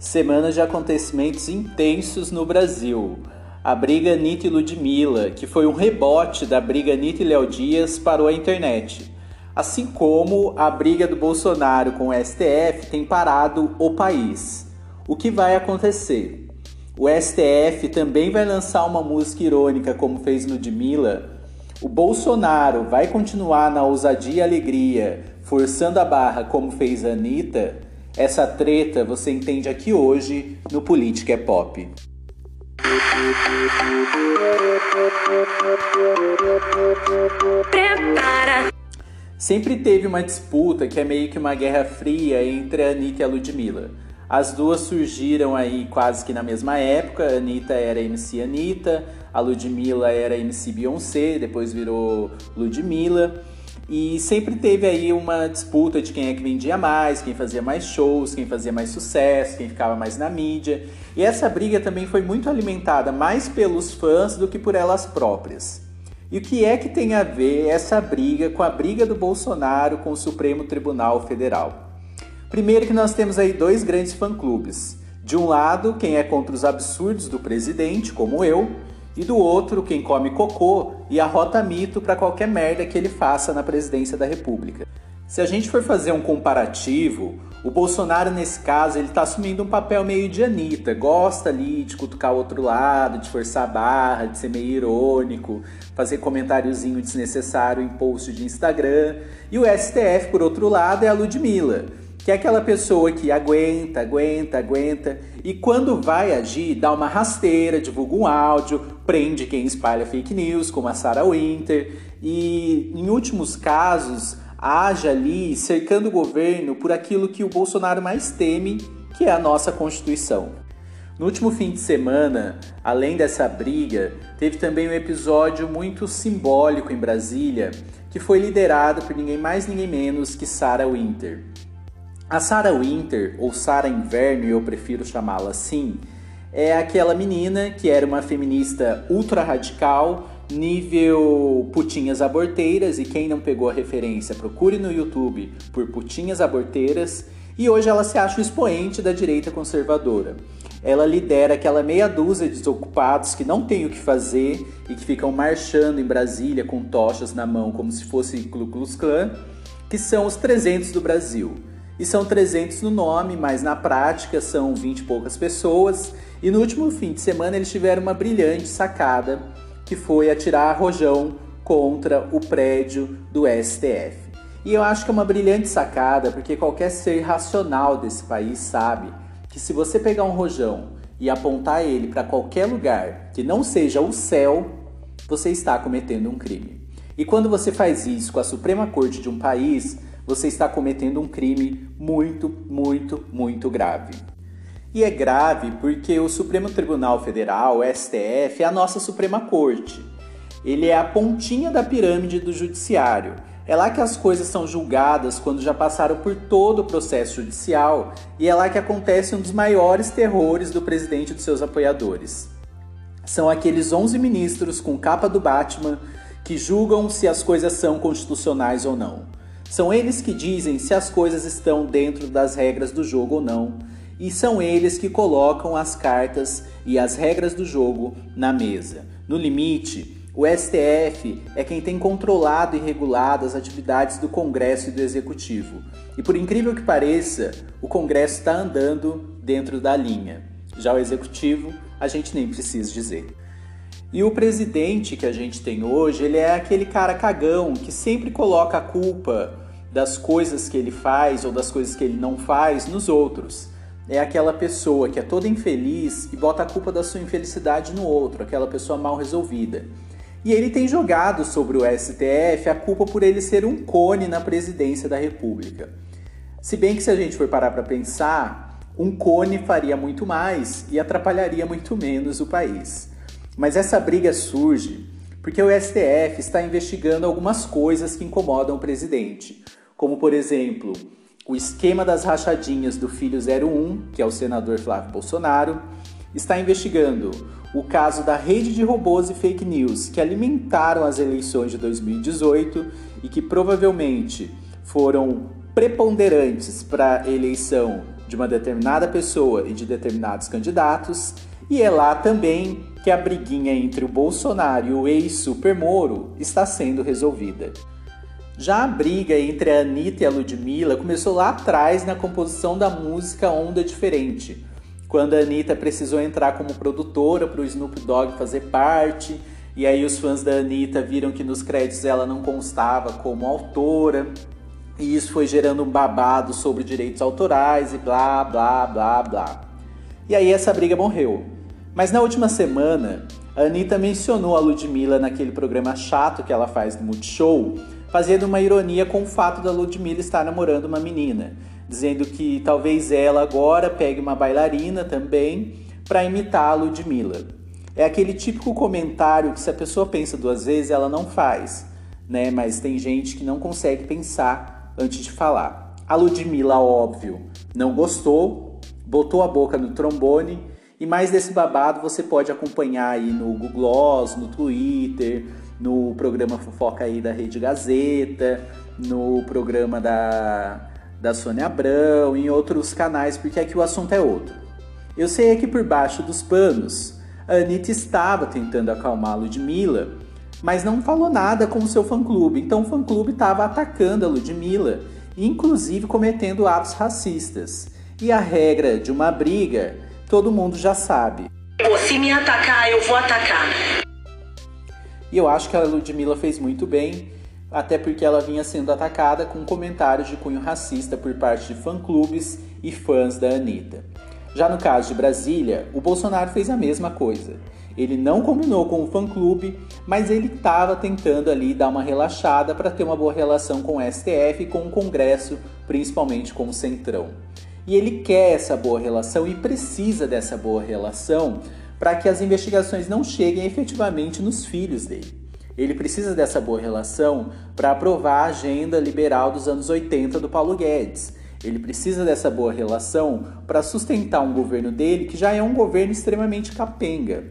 Semana de acontecimentos intensos no Brasil. A briga Anitta e Ludmilla, que foi um rebote da briga Anitta e Léo Dias, parou a internet. Assim como a briga do Bolsonaro com o STF tem parado o país. O que vai acontecer? O STF também vai lançar uma música irônica, como fez Ludmilla. O Bolsonaro vai continuar na ousadia e alegria, forçando a barra, como fez a Anitta. Essa treta você entende aqui hoje no Política é Pop. Prepara. Sempre teve uma disputa que é meio que uma guerra fria entre a Anitta e a Ludmilla. As duas surgiram aí quase que na mesma época. A Anitta era MC Anitta, a Ludmilla era MC Beyoncé, depois virou Ludmilla. E sempre teve aí uma disputa de quem é que vendia mais, quem fazia mais shows, quem fazia mais sucesso, quem ficava mais na mídia. E essa briga também foi muito alimentada mais pelos fãs do que por elas próprias. E o que é que tem a ver essa briga com a briga do Bolsonaro com o Supremo Tribunal Federal? Primeiro que nós temos aí dois grandes fã-clubes. De um lado, quem é contra os absurdos do presidente, como eu, e do outro quem come cocô e arrota mito para qualquer merda que ele faça na presidência da República. Se a gente for fazer um comparativo, o Bolsonaro nesse caso ele está assumindo um papel meio de Anitta, gosta ali de cutucar o outro lado, de forçar a barra, de ser meio irônico, fazer comentáriozinho desnecessário em post de Instagram. E o STF, por outro lado, é a Ludmilla, que é aquela pessoa que aguenta, aguenta, aguenta e quando vai agir, dá uma rasteira, divulga um áudio, prende quem espalha fake news, como a Sarah Winter, e em últimos casos, age ali cercando o governo por aquilo que o Bolsonaro mais teme, que é a nossa Constituição. No último fim de semana, além dessa briga, teve também um episódio muito simbólico em Brasília, que foi liderado por ninguém mais ninguém menos que Sarah Winter. A Sarah Winter, ou Sarah Inverno, eu prefiro chamá-la assim, é aquela menina que era uma feminista ultra radical, nível putinhas aborteiras, e quem não pegou a referência, procure no YouTube por putinhas aborteiras, e hoje ela se acha o expoente da direita conservadora. Ela lidera aquela meia dúzia de desocupados que não tem o que fazer e que ficam marchando em Brasília com tochas na mão como se fosse Ku Klux Klan, que são os 300 do Brasil e são 300 no nome, mas na prática são 20 e poucas pessoas. E no último fim de semana eles tiveram uma brilhante sacada que foi atirar rojão contra o prédio do STF. E eu acho que é uma brilhante sacada porque qualquer ser racional desse país sabe que se você pegar um rojão e apontar ele para qualquer lugar que não seja o céu, você está cometendo um crime. E quando você faz isso com a Suprema Corte de um país, você está cometendo um crime muito, muito, muito grave. E é grave porque o Supremo Tribunal Federal, o STF, é a nossa Suprema Corte. Ele é a pontinha da pirâmide do judiciário. É lá que as coisas são julgadas quando já passaram por todo o processo judicial e é lá que acontece um dos maiores terrores do presidente e dos seus apoiadores. São aqueles 11 ministros com capa do Batman que julgam se as coisas são constitucionais ou não. São eles que dizem se as coisas estão dentro das regras do jogo ou não, e são eles que colocam as cartas e as regras do jogo na mesa. No limite, o STF é quem tem controlado e regulado as atividades do Congresso e do Executivo. E por incrível que pareça, o Congresso está andando dentro da linha. Já o Executivo, a gente nem precisa dizer. E o presidente que a gente tem hoje, ele é aquele cara cagão que sempre coloca a culpa das coisas que ele faz ou das coisas que ele não faz nos outros. É aquela pessoa que é toda infeliz e bota a culpa da sua infelicidade no outro, aquela pessoa mal resolvida. E ele tem jogado sobre o STF a culpa por ele ser um cone na presidência da República. Se bem que se a gente for parar para pensar, um cone faria muito mais e atrapalharia muito menos o país. Mas essa briga surge porque o STF está investigando algumas coisas que incomodam o presidente, como por exemplo, o esquema das rachadinhas do filho 01, que é o senador Flávio Bolsonaro, está investigando o caso da rede de robôs e fake news que alimentaram as eleições de 2018 e que provavelmente foram preponderantes para a eleição de uma determinada pessoa e de determinados candidatos, e é lá também que a briguinha entre o Bolsonaro e o ex-Super Moro está sendo resolvida. Já a briga entre a Anitta e a Ludmilla começou lá atrás na composição da música Onda Diferente, quando a Anitta precisou entrar como produtora para o Snoop Dogg fazer parte, e aí os fãs da Anitta viram que nos créditos ela não constava como autora, e isso foi gerando um babado sobre direitos autorais e blá blá blá blá. E aí essa briga morreu. Mas na última semana, a Anitta mencionou a Ludmilla naquele programa chato que ela faz no Multishow, fazendo uma ironia com o fato da Ludmilla estar namorando uma menina, dizendo que talvez ela agora pegue uma bailarina também para imitar a Ludmilla. É aquele típico comentário que se a pessoa pensa duas vezes, ela não faz, né? Mas tem gente que não consegue pensar antes de falar. A Ludmilla, óbvio, não gostou, botou a boca no trombone e mais desse babado você pode acompanhar aí no Google Gloss, no Twitter, no programa Fofoca aí da Rede Gazeta, no programa da, da Sônia Abrão, em outros canais, porque aqui o assunto é outro. Eu sei que por baixo dos panos, a Anitta estava tentando acalmar a Ludmilla, mas não falou nada com o seu fã-clube, então o fã-clube estava atacando a Ludmilla, inclusive cometendo atos racistas. E a regra de uma briga, todo mundo já sabe. Se me atacar, eu vou atacar. E eu acho que a Ludmilla fez muito bem, até porque ela vinha sendo atacada com comentários de cunho racista por parte de fã-clubes e fãs da Anitta. Já no caso de Brasília, o Bolsonaro fez a mesma coisa. Ele não combinou com o fã-clube, mas ele estava tentando ali dar uma relaxada para ter uma boa relação com o STF e com o Congresso, principalmente com o Centrão. E ele quer essa boa relação e precisa dessa boa relação para que as investigações não cheguem efetivamente nos filhos dele. Ele precisa dessa boa relação para aprovar a agenda liberal dos anos 80 do Paulo Guedes. Ele precisa dessa boa relação para sustentar um governo dele que já é um governo extremamente capenga.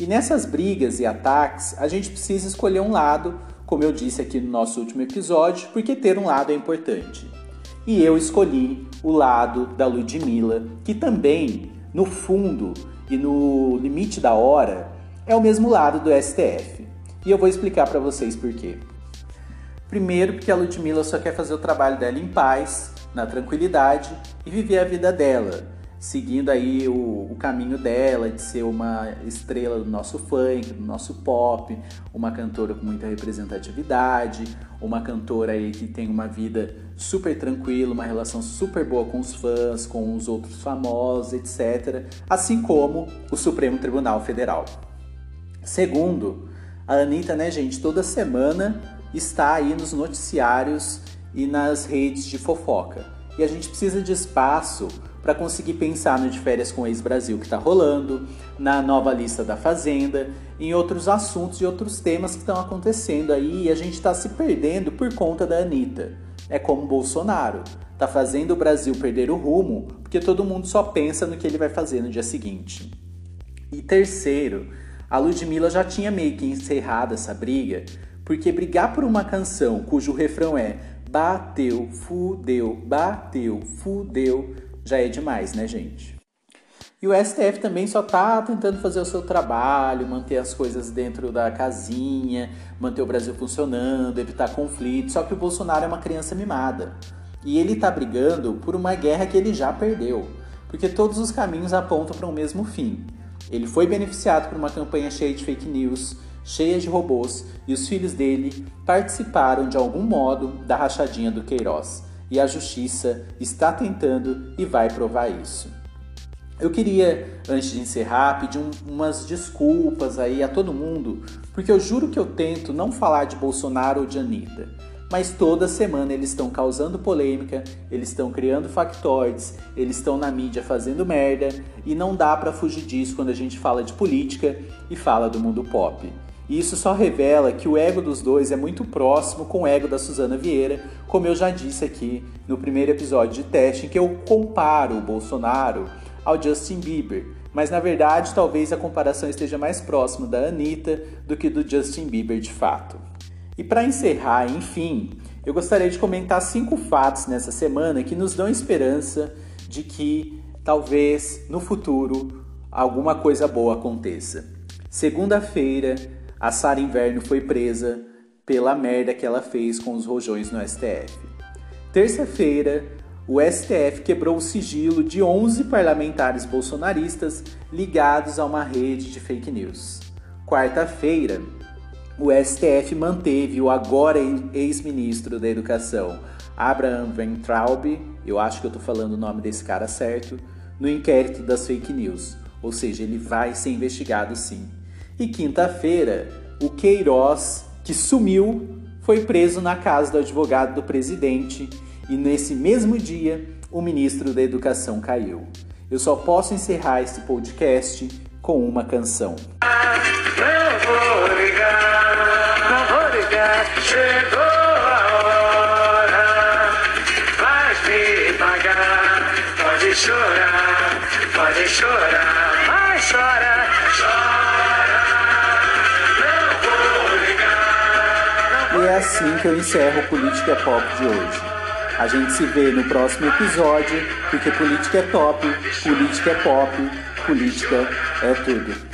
E nessas brigas e ataques, a gente precisa escolher um lado, como eu disse aqui no nosso último episódio, porque ter um lado é importante. E eu escolhi o lado da Ludmilla, que também, no fundo, e no limite da hora é o mesmo lado do STF. E eu vou explicar para vocês por quê. Primeiro, porque a Ludmilla só quer fazer o trabalho dela em paz, na tranquilidade e viver a vida dela, seguindo aí o, o, caminho dela de ser uma estrela do nosso funk, do nosso pop, uma cantora com muita representatividade, uma cantora aí que tem uma vida super tranquila, uma relação super boa com os fãs, com os outros famosos, etc. Assim como o Supremo Tribunal Federal. Segundo, a Anitta, né, gente, toda semana está aí nos noticiários e nas redes de fofoca. E a gente precisa de espaço para conseguir pensar no de férias com ex-Brasil que está rolando, na nova lista da Fazenda, em outros assuntos e outros temas que estão acontecendo aí e a gente está se perdendo por conta da Anitta. É como Bolsonaro, tá fazendo o Brasil perder o rumo porque todo mundo só pensa no que ele vai fazer no dia seguinte. E terceiro, a Ludmilla já tinha meio que encerrado essa briga, porque brigar por uma canção cujo refrão é bateu, fudeu, bateu, fudeu, já é demais, né, gente? E o STF também só tá tentando fazer o seu trabalho, manter as coisas dentro da casinha, manter o Brasil funcionando, evitar conflitos. Só que o Bolsonaro é uma criança mimada. E ele tá brigando por uma guerra que ele já perdeu, porque todos os caminhos apontam para o um mesmo fim. Ele foi beneficiado por uma campanha cheia de fake news, cheia de robôs, e os filhos dele participaram de algum modo da rachadinha do Queiroz e a justiça está tentando e vai provar isso. Eu queria, antes de encerrar, pedir um, umas desculpas aí a todo mundo, porque eu juro que eu tento não falar de Bolsonaro ou de Anitta, mas toda semana eles estão causando polêmica, eles estão criando factoides, eles estão na mídia fazendo merda e não dá para fugir disso quando a gente fala de política e fala do mundo pop. E isso só revela que o ego dos dois é muito próximo com o ego da Suzana Vieira, como eu já disse aqui no primeiro episódio de teste, em que eu comparo o Bolsonaro ao Justin Bieber. Mas na verdade, talvez a comparação esteja mais próximo da Anitta do que do Justin Bieber de fato. E para encerrar, enfim, eu gostaria de comentar cinco fatos nessa semana que nos dão esperança de que talvez no futuro alguma coisa boa aconteça. Segunda-feira, a Sara Inverno foi presa pela merda que ela fez com os rojões no STF. Terça-feira, o STF quebrou o sigilo de 11 parlamentares bolsonaristas ligados a uma rede de fake news. Quarta-feira, o STF manteve o agora ex-ministro da Educação, Abraham Weintraub, eu acho que eu estou falando o nome desse cara certo, no inquérito das fake news, ou seja, ele vai ser investigado sim. E quinta-feira, o Queiroz, que sumiu, foi preso na casa do advogado do presidente e nesse mesmo dia o ministro da Educação caiu. Eu só posso encerrar esse podcast com uma canção. Chorar, pode chorar, vai chora, chora, assim que eu encerro o Política Pop de hoje. A gente se vê no próximo episódio, porque política é top, política é pop, política é tudo.